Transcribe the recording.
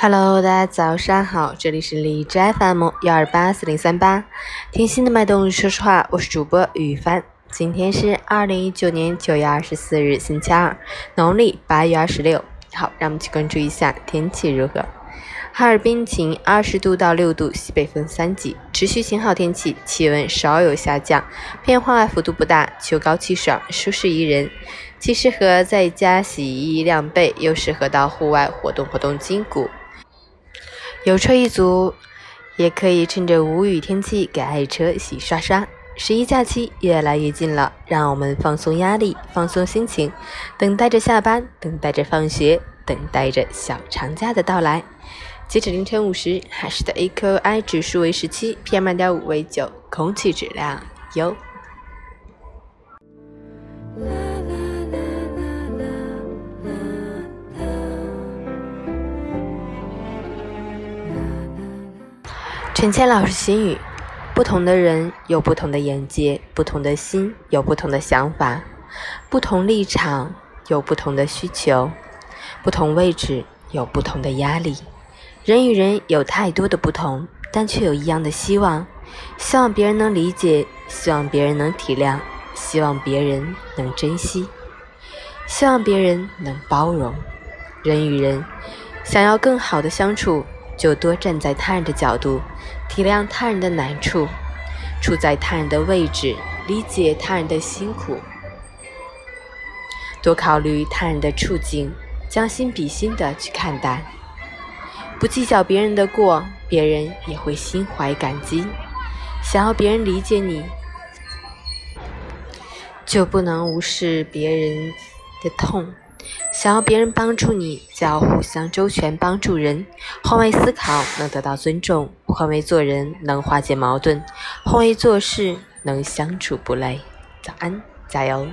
Hello，大家早上好，这里是荔枝 FM 幺二八四零三八，听心的脉动，说实话，我是主播雨帆。今天是二零一九年九月二十四日，星期二，农历八月二十六。好，让我们去关注一下天气如何。哈尔滨晴，二十度到六度，西北风三级，持续晴好天气，气温稍有下降，变化幅度不大，秋高气爽，舒适宜人，既适合在家洗衣晾被，又适合到户外活动活动筋骨。有车一族也可以趁着无雨天气给爱车洗刷刷。十一假期越来越近了，让我们放松压力，放松心情，等待着下班，等待着放学，等待着小长假的到来。截止凌晨五时，海市的 AQI 指数为十七，PM 二点五为九，空气质量优。陈谦老师心语：不同的人有不同的眼界，不同的心有不同的想法，不同立场有不同的需求，不同位置有不同的压力。人与人有太多的不同，但却有一样的希望：希望别人能理解，希望别人能体谅，希望别人能珍惜，希望别人能包容。人与人想要更好的相处。就多站在他人的角度，体谅他人的难处，处在他人的位置，理解他人的辛苦，多考虑他人的处境，将心比心的去看待，不计较别人的过，别人也会心怀感激。想要别人理解你，就不能无视别人的痛。想要别人帮助你，就要互相周全帮助人。换位思考能得到尊重，换位做人能化解矛盾，换位做事能相处不累。早安，加油！